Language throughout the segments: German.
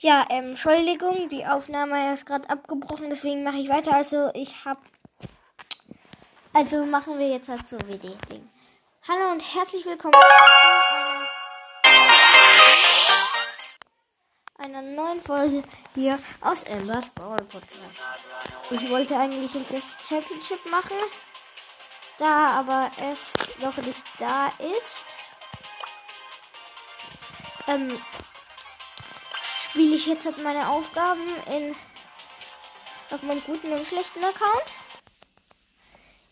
Ja, ähm, Entschuldigung, die Aufnahme ist gerade abgebrochen, deswegen mache ich weiter. Also ich habe, also machen wir jetzt halt so wie die Ding. Hallo und herzlich willkommen zu einer, einer neuen Folge hier aus Embers Brawl Podcast. Ich wollte eigentlich das Championship machen, da aber es noch nicht da ist. Ähm, spiele ich jetzt halt meine Aufgaben in auf meinem guten und schlechten Account.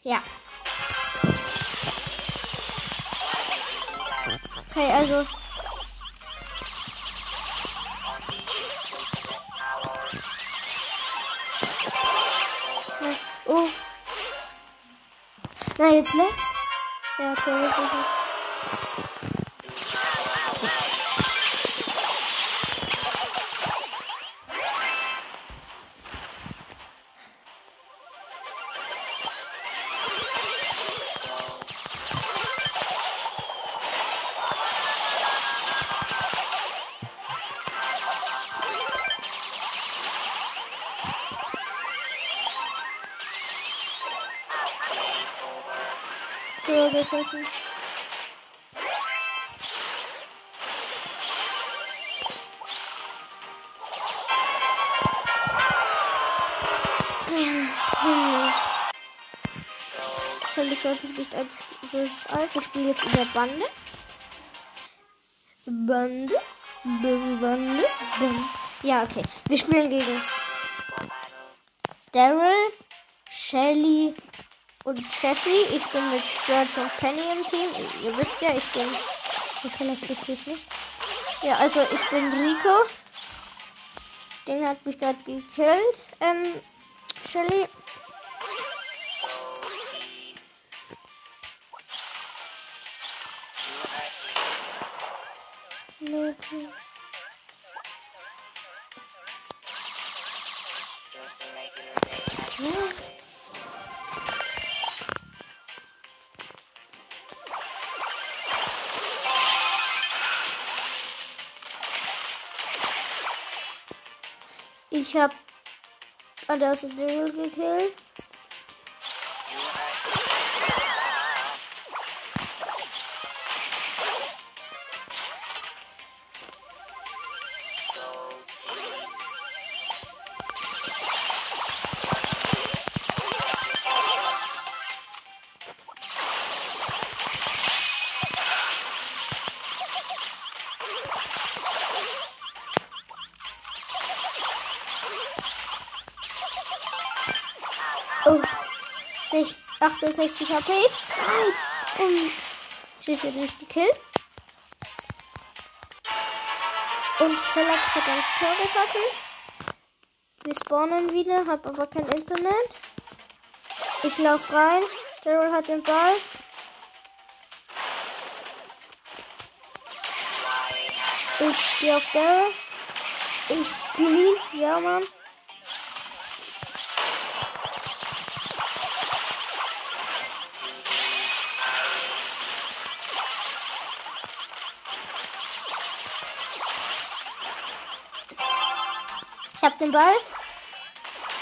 Ja. Okay, also. Oh. Na, jetzt leckt. Ja, theoretisch. Soll ich sollte nicht als böses Eis. Ich spiele jetzt über Bande. Bande. Bande. Bande. Ja, okay. Wir spielen gegen Daryl, Shelly und Jessie. Ich bin mit Serge und Penny im Team. Ihr wisst ja, ich bin. Vielleicht wisst ihr es nicht. Ja, also ich bin Rico. Den hat mich gerade gekillt. Ähm, Shelly. Ich hab alle aus dem Daryl gekillt. 68 HP. Und Tschüss hat mich gekillt. Und Felix hat ein Tor geschossen. Wir spawnen wieder, hab aber kein Internet. Ich lauf rein. Daryl hat den Ball. Ich gehe auf Daryl. Ich ihn. Ja, Mann. Den Ball.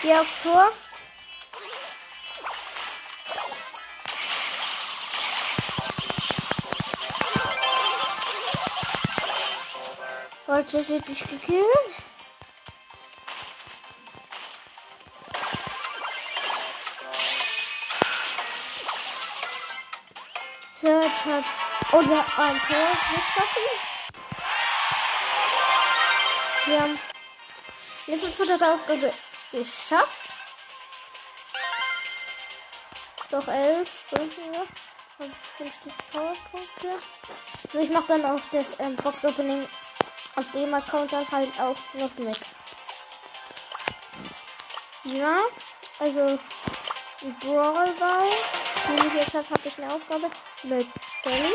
Geh aufs Tor. Wollte sie dich gekillt? Search hat oder ein Tor geschossen. Wir haben eine 500 Aufgabe geschafft. Doch 11 Stunden noch. Und 50 Powerpunkte. Also ich mache dann auch das ähm, Box Opening auf dem Account dann halt auch noch mit. Ja, also Brawl Ball. Die ich jetzt habe, habe ich eine Aufgabe mit Shelly.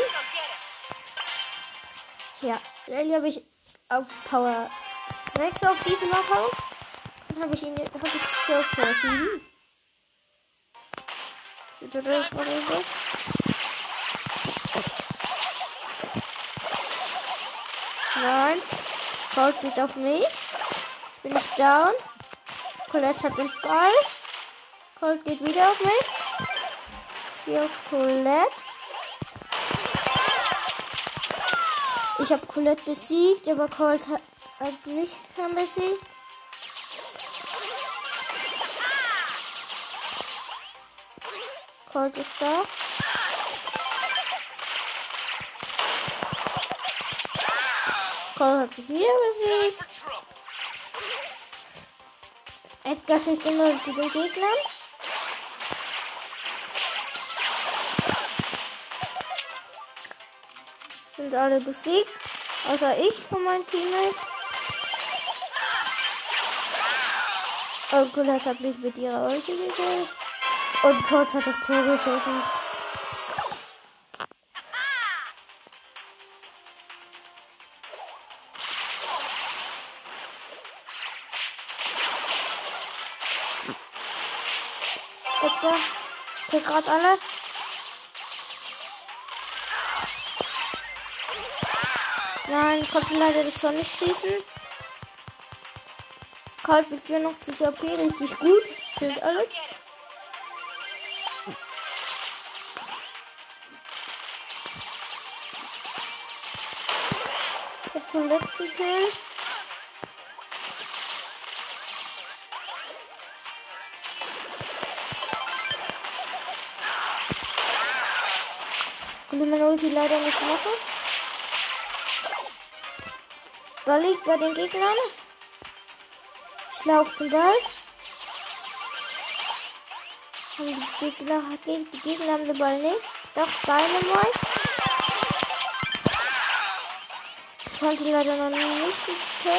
Ja, Shelly habe ich auf Power 6 auf diesem Account. Dann habe ich ihn hab ich sie auf Power 7. Sieht das gerade so? Nein. Colt geht auf mich. Ich bin nicht down. Colette hat den Ball. Colt geht wieder auf mich. Hier auf Colette. Ich habe Colette besiegt, aber Colt hat, hat mich besiegt. Colt ist da. Colt hat mich wieder besiegt. Edgar schießt immer zu den Gegnern. Sind alle besiegt. Außer ich von meinem Teammate. Und Colette hat mich mit ihrer Ulti gekillt. Und Kurt hat das Tor geschossen. Edgar, krieg gerade alle. Nein, konnte leider das Tor nicht schießen. Kalt mit 84 AP, richtig gut. Sind alle. Colette gekillt. Ich will meine Ulti leider nicht machen. Ball liegt bei den Gegnern. Ich laufe zum Ball. Und die Gegner, die Gegner haben den Ball nicht. Doch, Dynamite. Ich konnte leider noch nicht ins Tor.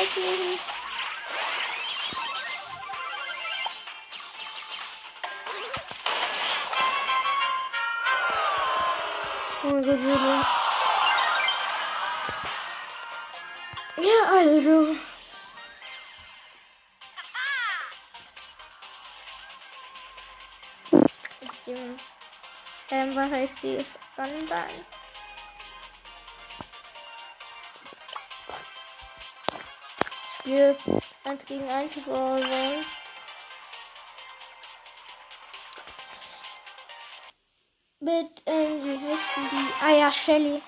Oh mein Gott, Julia. Ja, also. Ähm, was heißt die? Ist Gundam. Spiel 1 gegen 1 Brawler. Mit, ähm, wie heißen die? Ah ja, Shelly.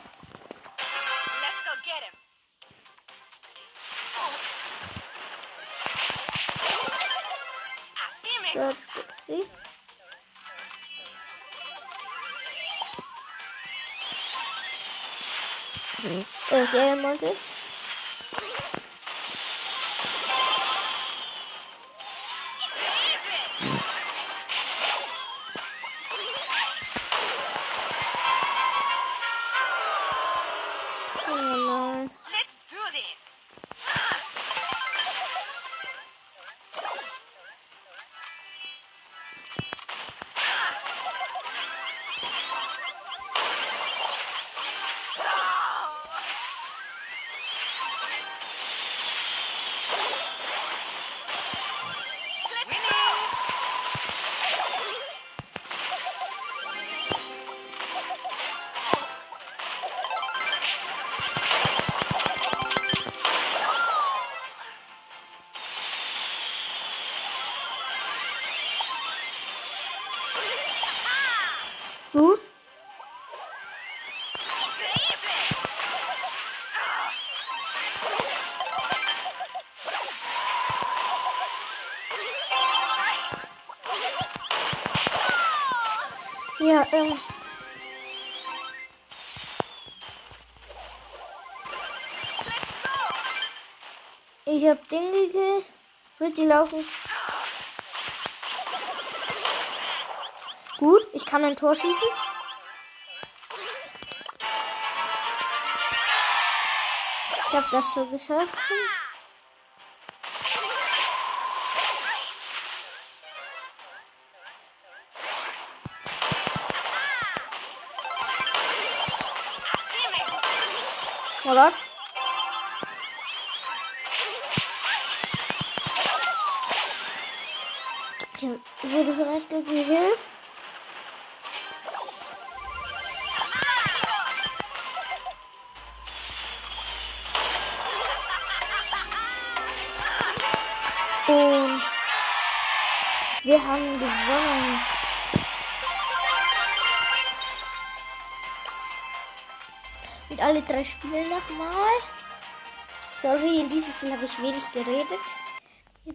Äh, hab Ding gekillt. Wird sie laufen? Gut, ich kann ein Tor schießen. Ich hab das Tor geschossen. Oh Gott. Wurde Edgar gekillt. Und wir haben gewonnen. Und alle drei spielen nochmal. Sorry, in diesem Fall habe ich wenig geredet.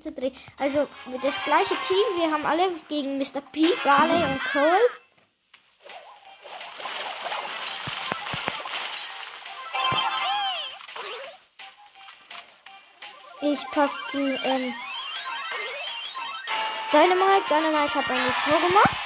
Jetzt drei. Also das gleiche Team. Wir haben alle gegen Mr. P, Barley und Cold. Ich passe zu ähm, Dynamite. Dynamite hat ein Tor gemacht.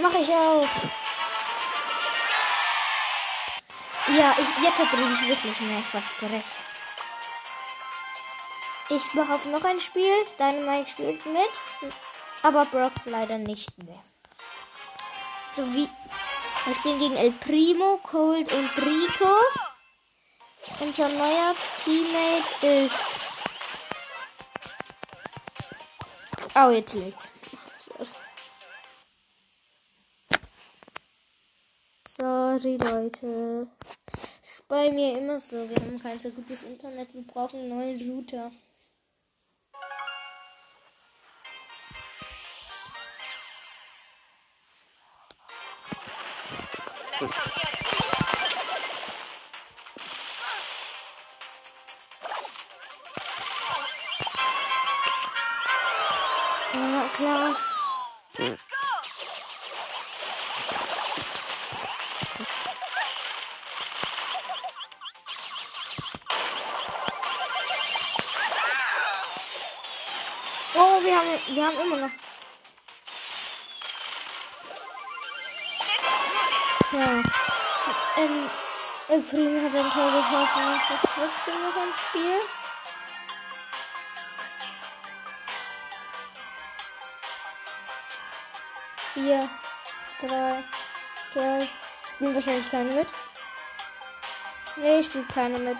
Mache ich auch. Ja, ich, jetzt bin ich wirklich mehr versprechen. Ich mache auf noch ein Spiel. Dynamite spielt mit. Aber Brock leider nicht mehr. So wie. Wir spielen gegen El Primo, Cold und Rico. Unser neuer Teammate ist. Oh, jetzt liegt's. Sorry, Leute. Ist bei mir immer so. Wir haben kein so gutes Internet. Wir brauchen einen neuen Router. Noch. Ja. Ähm, El Primo hat ein Tor geschossen. Ich mache trotzdem noch ein Spiel. Vier, drei, zwei. Spielen wahrscheinlich keine mit. Nee, spielt keine mit.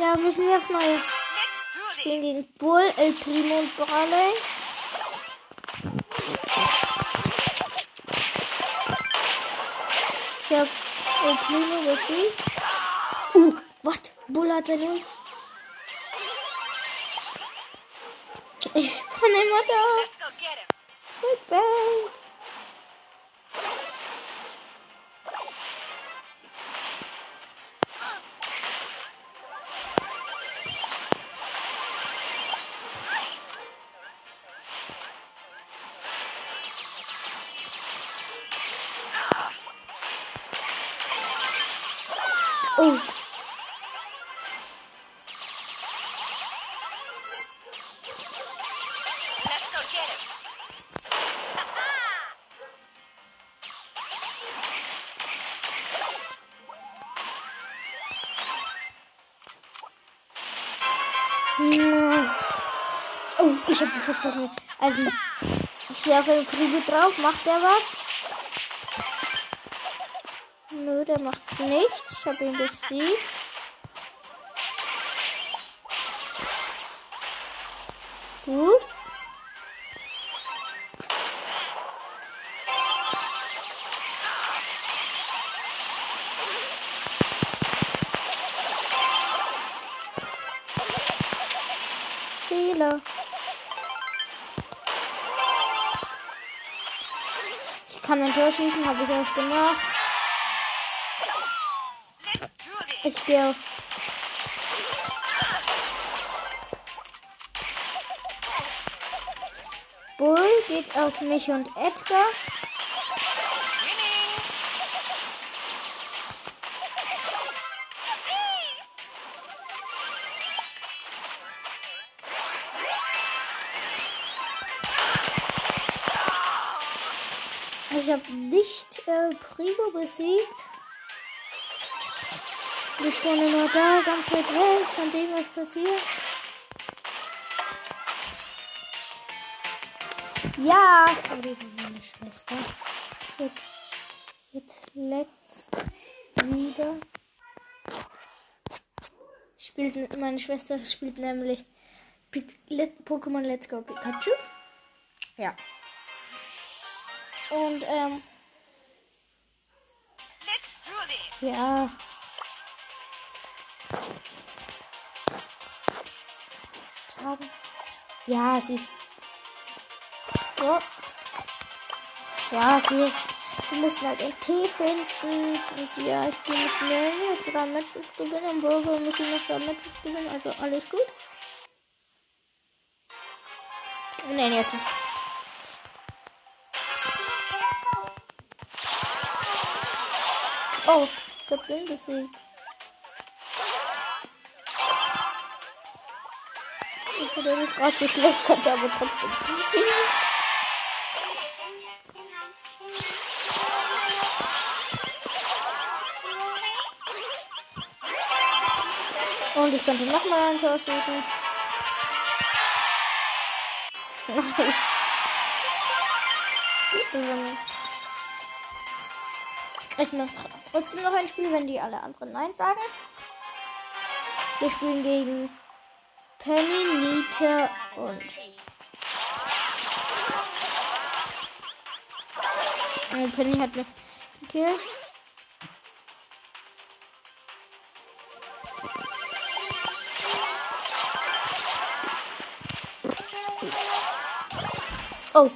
Ja, müssen wir auf neue this. spielen gegen Bull, El Primo und Barley. Ich hab El Primo besiegt. Uh, was? Bull hat seine Ult. Ich kann immer da. Let's go get him. Oh, ich habe versprochen. Also, ich stehe auf einen Krügel drauf. Macht der was? Nö, der macht nichts. Ich habe ihn besiegt. Gut. Schießen, habe ich auch gemacht. Ich gehe. Bull geht auf mich und Edgar. Ich habe nicht äh, Prigo besiegt. Ich spawne nur da, ganz weit weg von dem, was passiert. Ja, die war meine Schwester. Jetzt, jetzt let's wieder. Spielt, meine Schwester spielt nämlich Pokémon Let's Go Pikachu. Ja. Und, ähm, ja. Sagen. Ja, sie. So. Ja, sie. Wir müssen halt einen Tee finden. Und ja, ich gehe mit mit drei Matches gewinnen. Burger muss ich noch zwei Matches gewinnen. Also alles gut. Und Nanny hat Oh, ich hab den besiegt. Ich finde das gerade so schlecht, konnte aber trotzdem. Und ich konnte nochmal ein Tor schießen. Nice. Ich mache tr- trotzdem noch ein Spiel, wenn die alle anderen Nein sagen. Wir spielen gegen Penny, Nita und. Oh, Penny hat mich gekillt. Oh.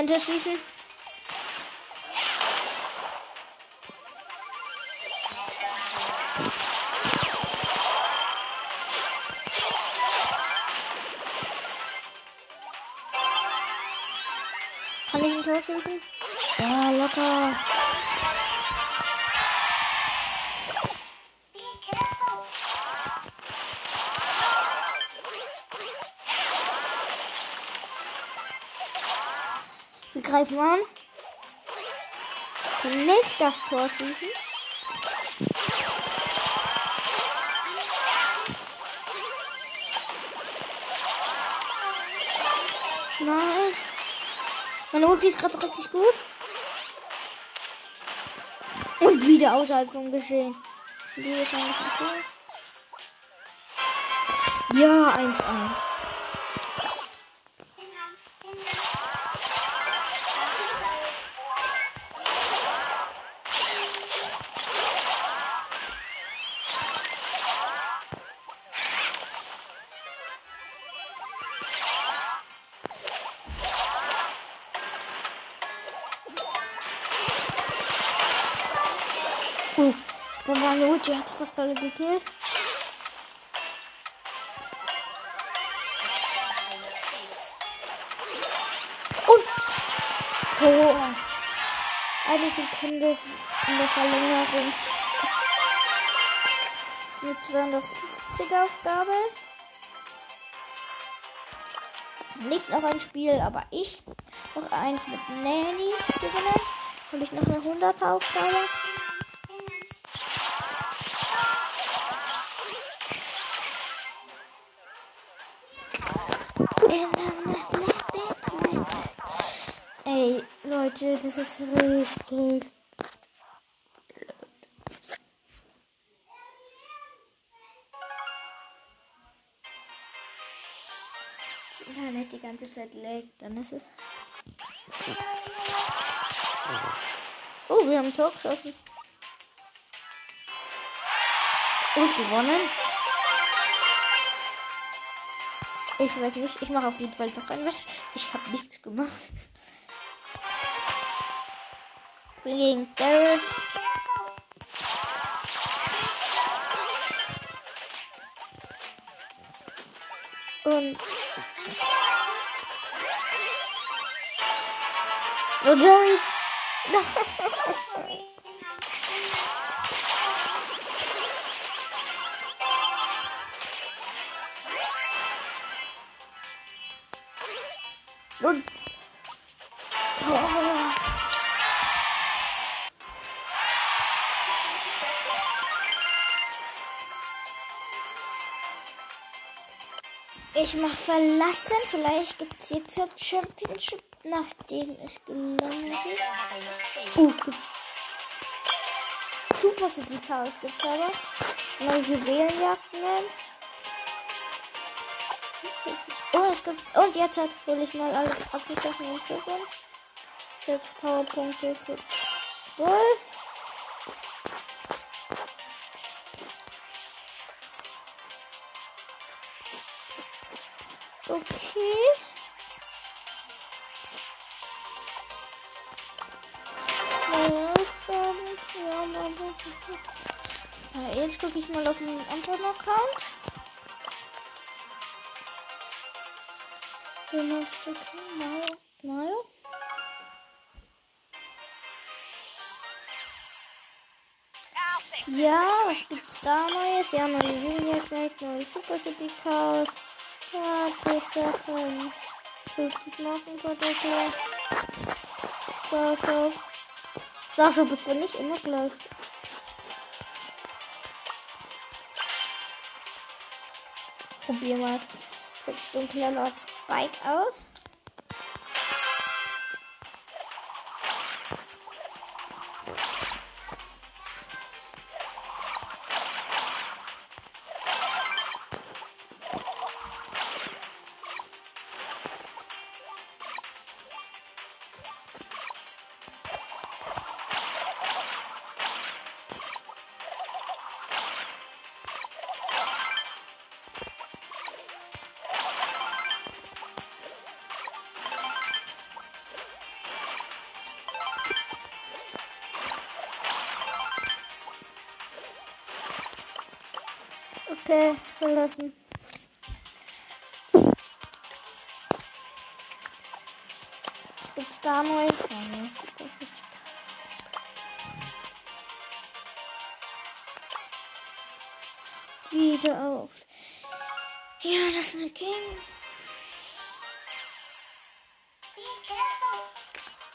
Hunter schießen. Kann ich ein Tor schießen? Ja, locker. Greifen an. Können nicht das Tor schießen. Nein. Meine Ulti ist gerade richtig gut. Und wieder außerhalb vom Geschehen. Ja, 1-1. Oh, da war eine Ulti, hat fast alle gekillt. Und Tor. Eine Sekunde in der Verlängerung. Eine 250 Aufgabe. Nicht noch ein Spiel, aber ich noch eins mit Nanny gewinnen. Und ich noch eine 100 Aufgabe. Ey, Leute, das ist richtig. Das Internet die ganze Zeit laggt, dann ist es. Oh, wir haben ein Tor geschossen. Ich gewonnen? Ich weiß nicht. Ich mache auf jeden Fall noch ein Match. Ich habe nichts gemacht. Bin gegen Daryl. Und. Oh nein! Ich mach verlassen. Vielleicht gibt es jetzt ein Championship, nachdem es gelangt ist. Uh. Super City Chaos gibt's aber. Neue Juwelenjagden. Oh, es gibt. Und jetzt hat hole ich mal alle Praxissachen und Pokémon. Sechs Powerpunkte für. Wohl. Mal auf meinen anderen Account. Genau, fix it. Ja, was gibt's da Neues? Ja, neue Julia-Kleid, neue Super City Chaos. Gratis Sachen. 50 Markenprodukte. Starshop. Ist wohl nicht immer gleich. Probier mal. Setzt dunkler Lord Spike aus. Ist eine King.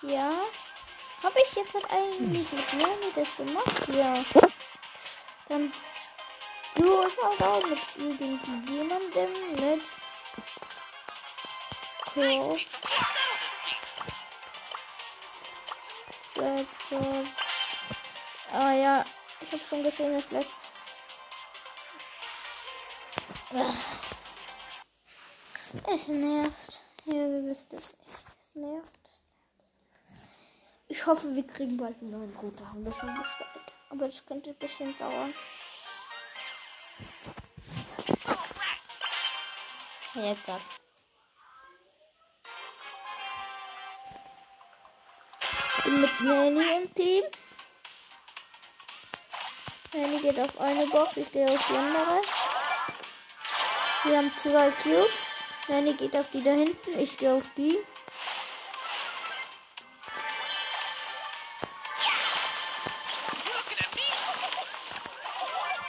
Ja. Habe ich jetzt halt eigentlich mit Leonie das gemacht? Ja. Dann du schaut auch mit irgendjemandem mit Crow. Ah ja, ich habe schon gesehen, dass Black. Ah. Es nervt. Ja, ihr wisst es nicht. Es nervt. Ich hoffe, wir kriegen bald einen neuen Router. Haben wir schon bestellt. Aber das könnte ein bisschen dauern. Jetzt ab. Bin mit Nanny im Team. Nanny geht auf eine Box, ich gehe auf die andere. Wir haben zwei Cubes. Nanny geht auf die da hinten, ich gehe auf die.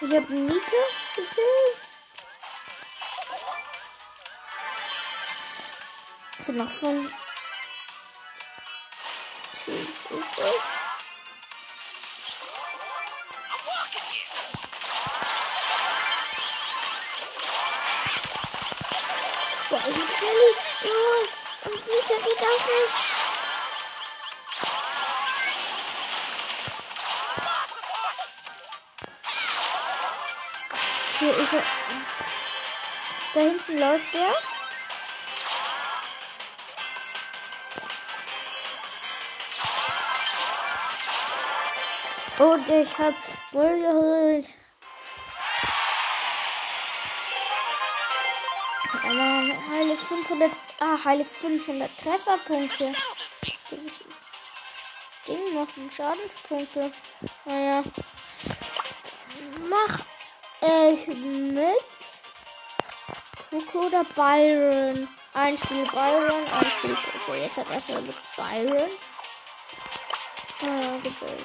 Ich habe Miete gekillt. Sind noch von Chief übrig. Boah, geht auf mich. Hier ist er. Da hinten läuft er. Und ich hab wohl geholt. 500, ah, heile 500 Trefferpunkte. Dieses Ding macht Schadenspunkte. Naja. Mach ich mit Coco oder Byron? Ein Spiel Byron, ein Spiel Coco. Jetzt hat mit Byron. Ah, Gebäude.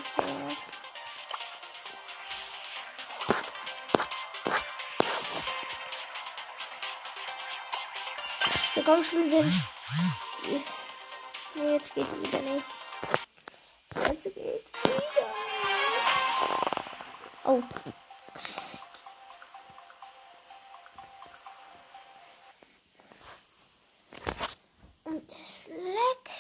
So, komm, spielen wir. Nee, jetzt geht's wieder nicht. Jetzt geht's wieder. Oh. Und es leckt.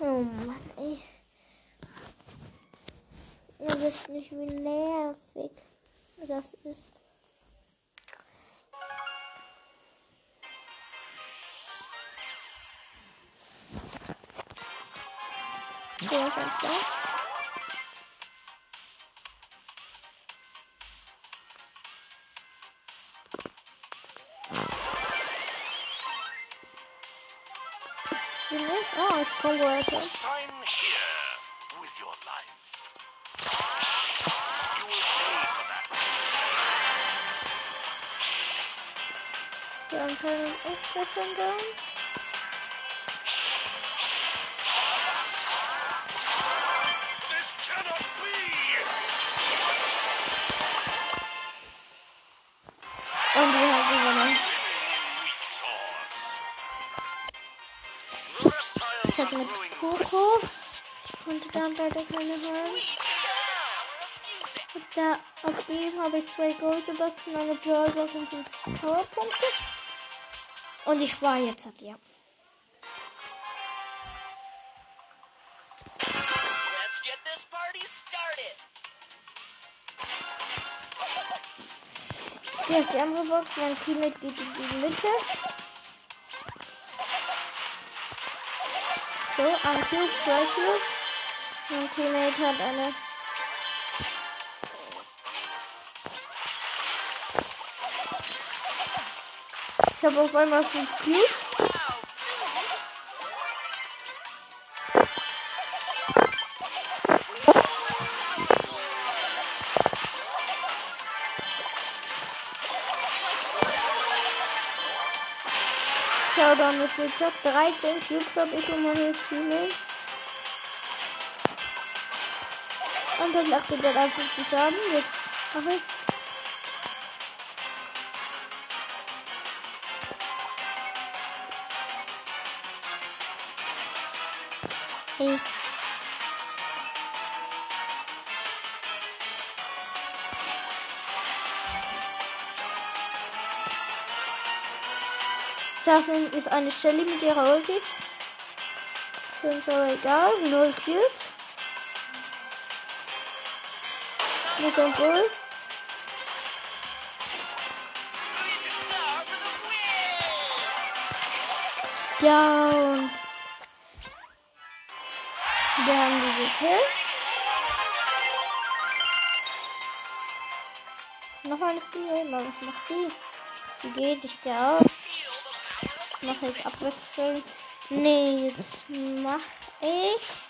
Oh Mann, ey. Ihr wisst nicht, wie nervig das ist. Der ist auch da. Oh, ich komme weiter. Anscheinend der schon down. Und wir haben gewonnen. Ich hatte mit Coco. Ich konnte dann leider keine hören. Und da, auf dem habe ich zwei Goldboxen, eine Brawlbox und fünf Powerpunkte. Und ich spare jetzt party started. Ich gehe auf die andere Box. Mein Teammate geht in die Mitte. So, ein Cube, zwei Cubes. Mein Teammate hat eine. Ich habe auf einmal fünf Cubes. Showdown mit Richard. 13 Cubes habe ich und meine Teammate. Und dann lachte der da 50 Schaden. Jetzt mache ich. Das ist eine Shelly mit ihrer Ulti. Sind aber egal. Null Cubes. So ein Bull. Ja, und wir haben die gekillt. Noch ein Spiel, was macht die? Sie geht, ich gehe auch. Mache jetzt abwechseln. Nee, jetzt mach ich.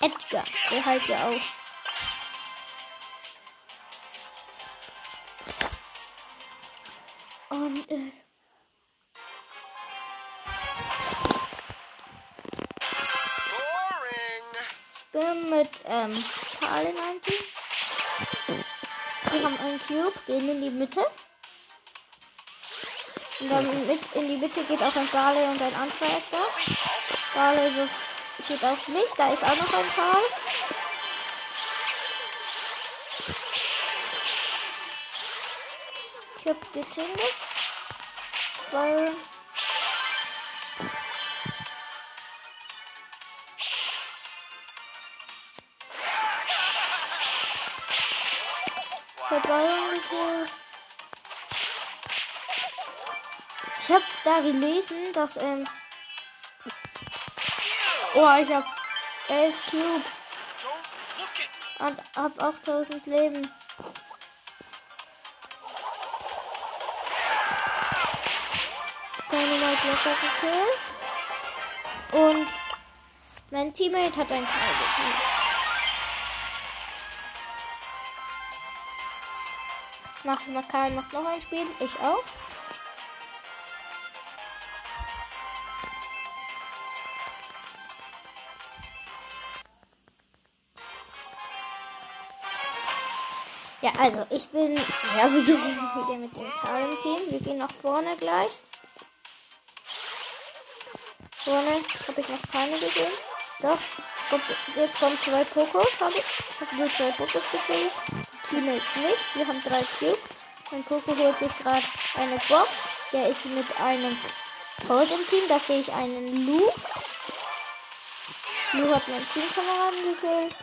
Edgar, der heißt ja auch. Und äh, Gehen in die Mitte. Und dann mit in die Mitte geht auch ein Barley und ein anderer Edgar. Barley geht auf mich, da ist auch noch ein Karl. Ich hab gezündet. Weil. Vorbei Ich hab da gelesen, dass, ähm. Oh, ich hab 11 Cubes und hab 8000 Leben. Dynamite locker gekillt. Und mein Teammate hat ein Teil gekillt. Macht Makai macht noch ein Spiel, ich auch. Ja, also ich bin, ja, wie gesagt, wieder mit dem Karl im Team. Wir gehen nach vorne gleich. Vorne habe ich noch keine gesehen. Doch, jetzt kommen zwei Pokos. Habe ich habe nur zwei Pokos gesehen. Teammates nicht. Wir haben drei Cubes. Mein Poko holt sich gerade eine Box. Der ist mit einem Cold im Team. Da sehe ich einen Lu. Lu hat meinen Teamkameraden gekillt.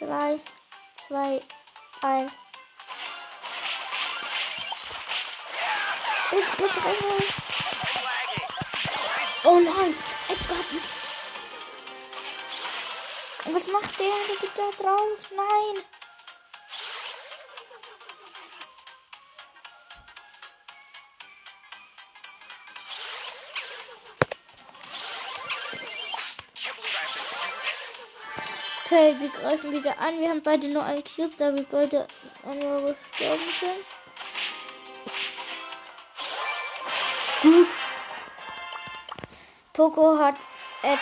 Drei, zwei, ein. Ins Gedränge. Flagging. Oh nein, Edgar. Was macht der? Der geht da drauf. Nein. Okay, wir greifen wieder an. Wir haben beide nur einen Cube, da wir beide einmal gestorben sind. Poco hat hat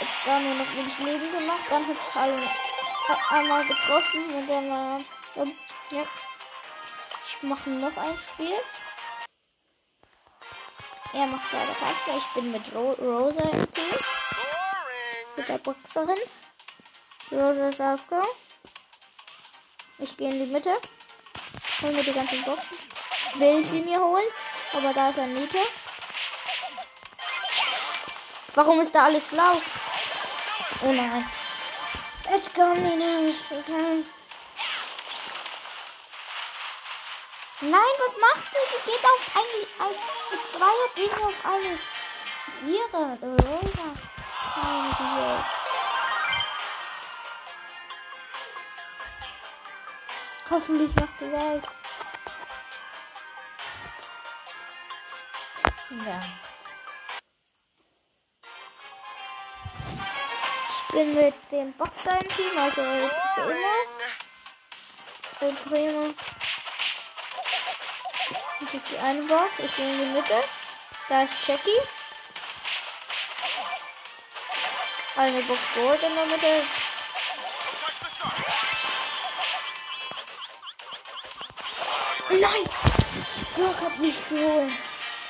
Edgar nur noch wenig Leben gemacht. Dann hat Karl einmal getroffen und dann war ja. Ich mache noch ein Spiel. Er macht leider keins mehr. Ich bin mit Ro Rosa im Team. Mit der Boxerin. Rosa ist aufgegangen. Ich gehe in die Mitte. Hol mir die ganzen Boxen. Will sie mir holen. Aber da ist ein Nita. Warum ist da alles blau? Oh nein. Jetzt kommen die nämlich. Nein, was macht die? Die geht auf eine, auf Zweier, die auf eine Vierer. Güte. Hoffentlich noch die Welt. Ja. Bin mit dem Boxer im Team, also. Boring. El Primo. Das ist die eine Box. Ich bin in die Mitte. Da ist Jackie. Eine Box Gold in der Mitte. Nein! Brock hat mich geholt.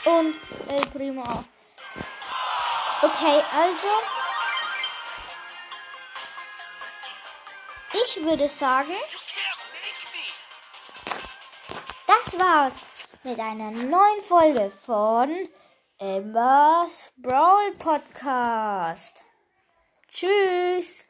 Und El Primo auch. Okay, also. Ich würde sagen, das war's mit einer neuen Folge von Emma's Brawl Podcast. Tschüss!